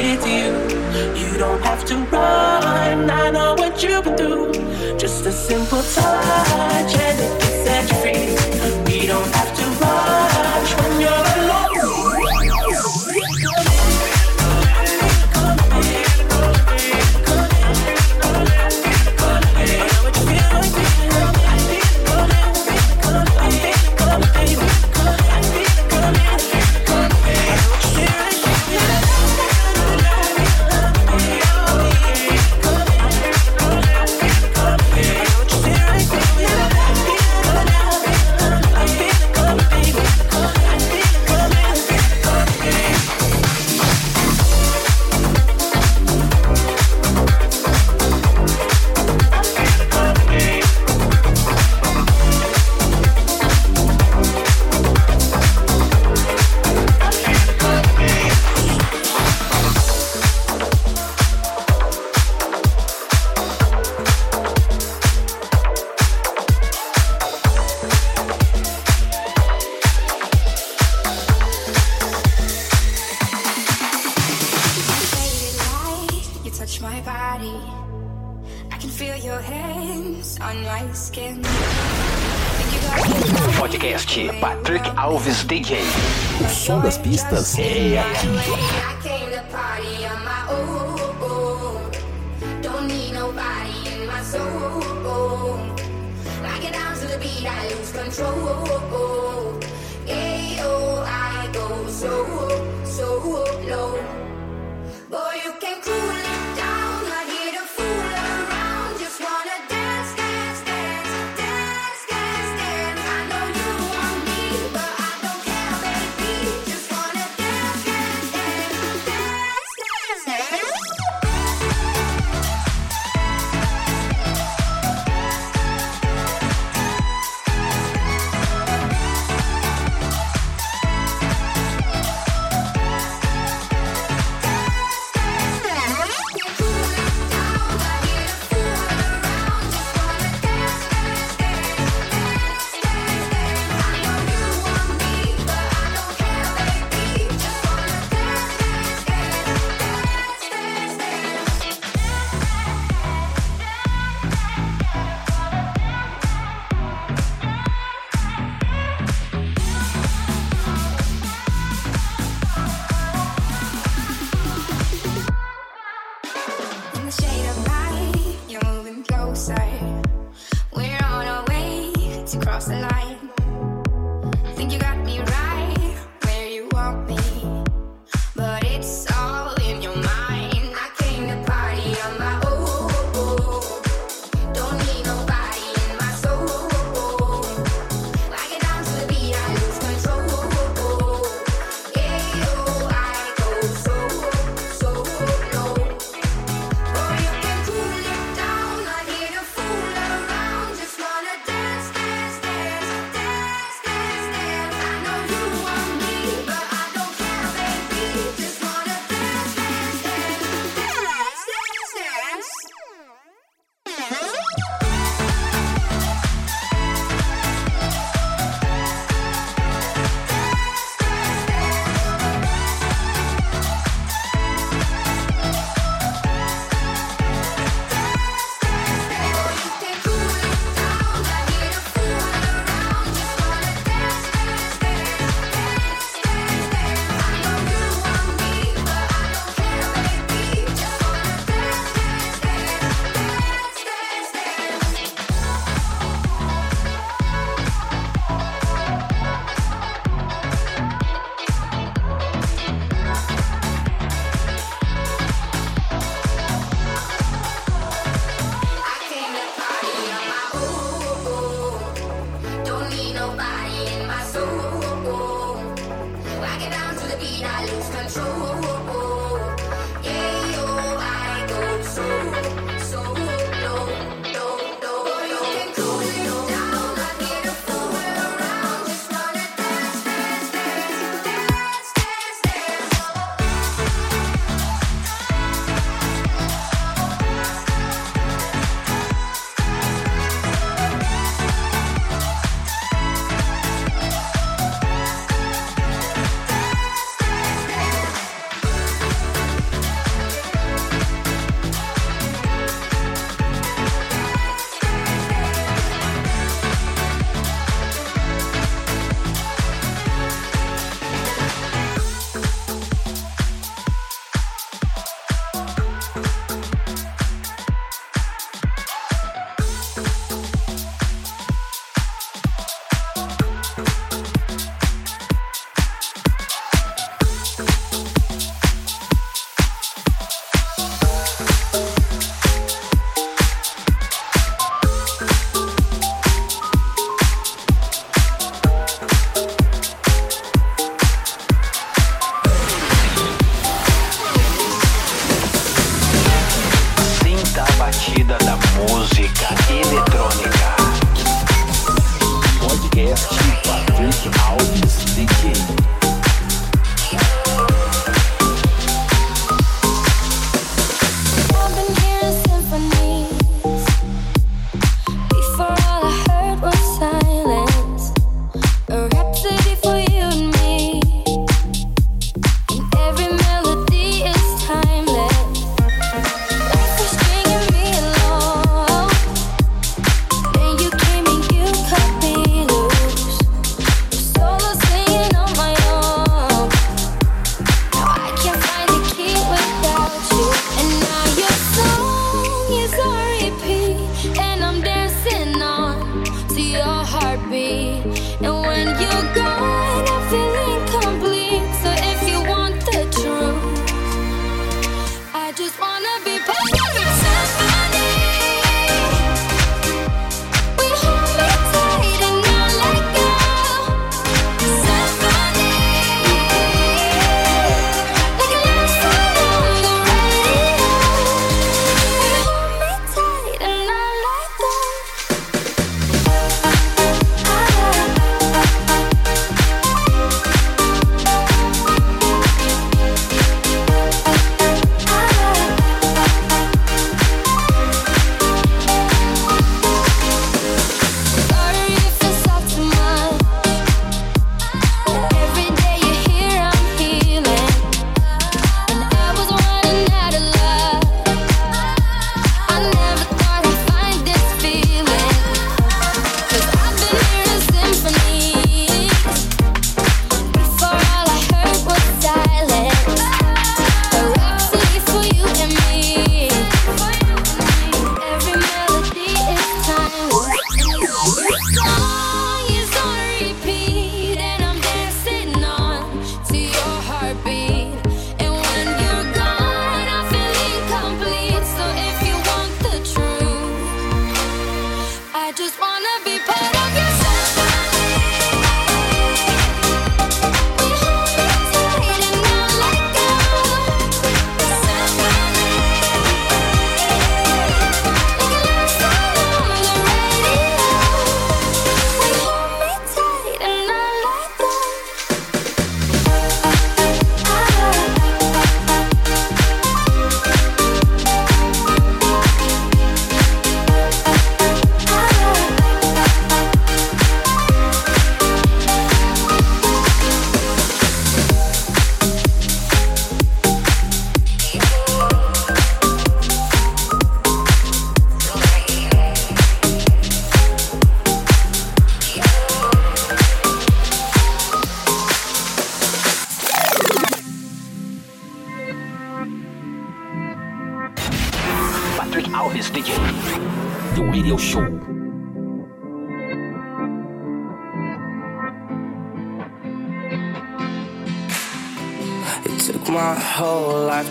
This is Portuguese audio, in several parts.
with you. You don't have to run. I know what you've been through. Just a simple touch and it Patrick Alves DJ. O som das pistas é aqui.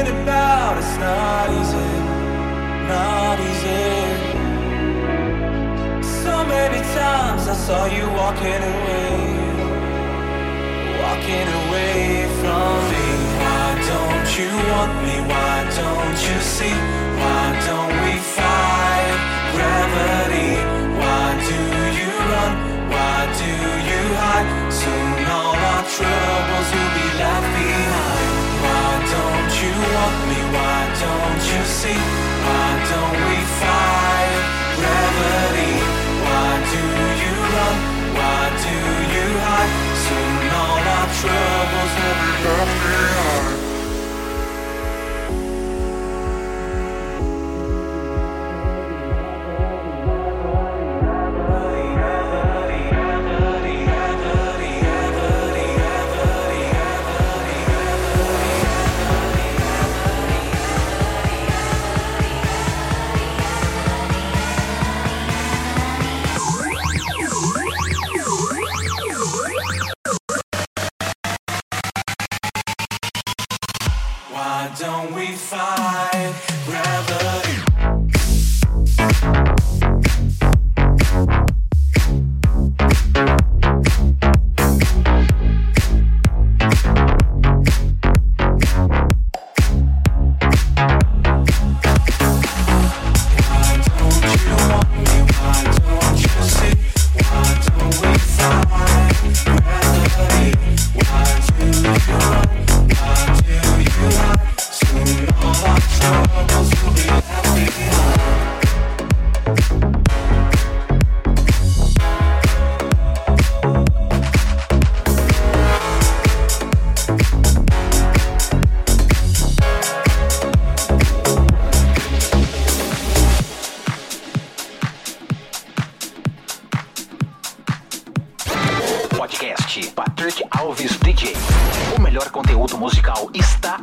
It's not easy, not easy. So many times I saw you walking away, walking away from me. Why don't you want me? Why don't you see? Why don't we fight gravity? Why do you run? Why do you hide? Soon all our trust. Troubles will be left behind. DJ. O melhor conteúdo musical está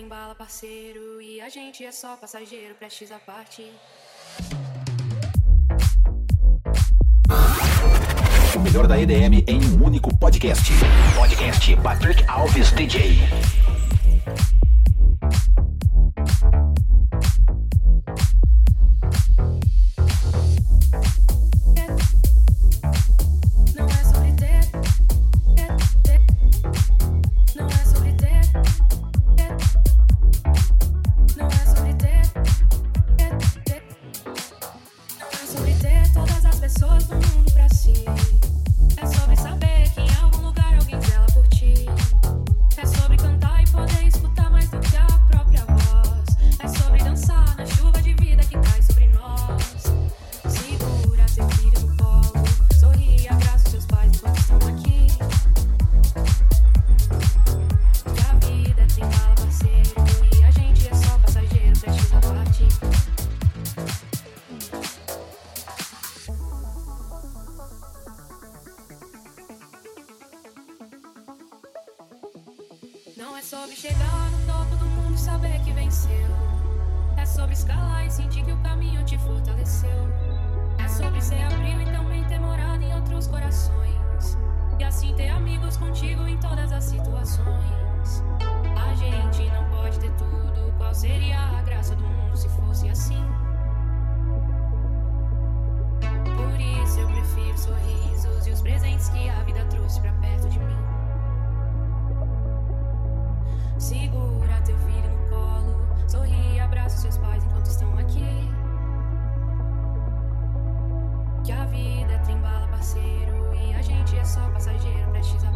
embala, parceiro. E a gente é só passageiro, prestes a parte. O melhor da EDM em um único podcast. Podcast Patrick Alves DJ. Não é sobre chegar no topo do mundo e saber que venceu. É sobre escalar e sentir que o caminho te fortaleceu. É sobre ser abril e também ter morado em outros corações. E assim ter amigos contigo em todas as situações. A gente não pode ter tudo. Qual seria a graça do mundo se fosse assim? Por isso eu prefiro sorrisos e os presentes que a vida trouxe pra perto de mim. Segura teu filho no colo, sorri e abraça os seus pais enquanto estão aqui. Que a vida é trimbala, parceiro, e a gente é só passageiro, prestes a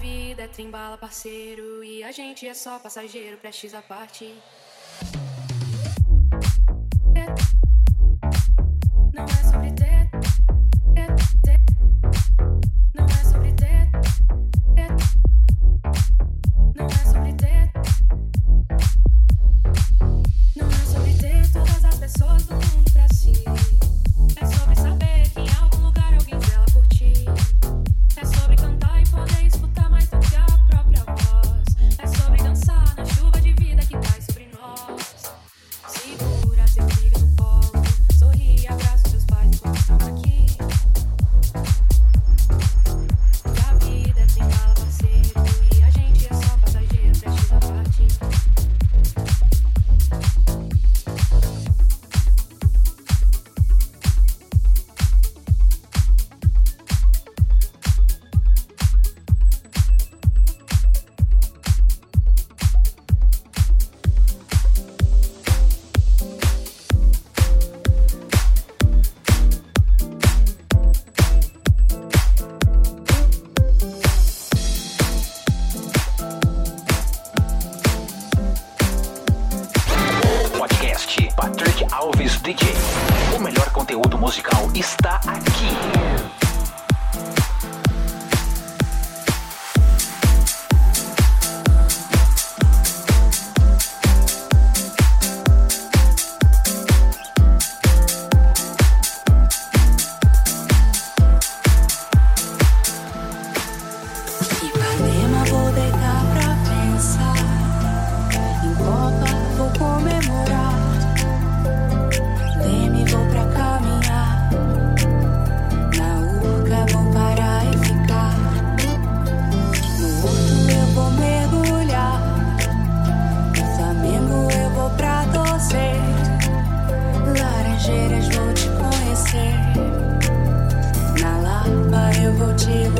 vida é trimbala, parceiro. E a gente é só passageiro, prestes a parte.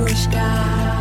sky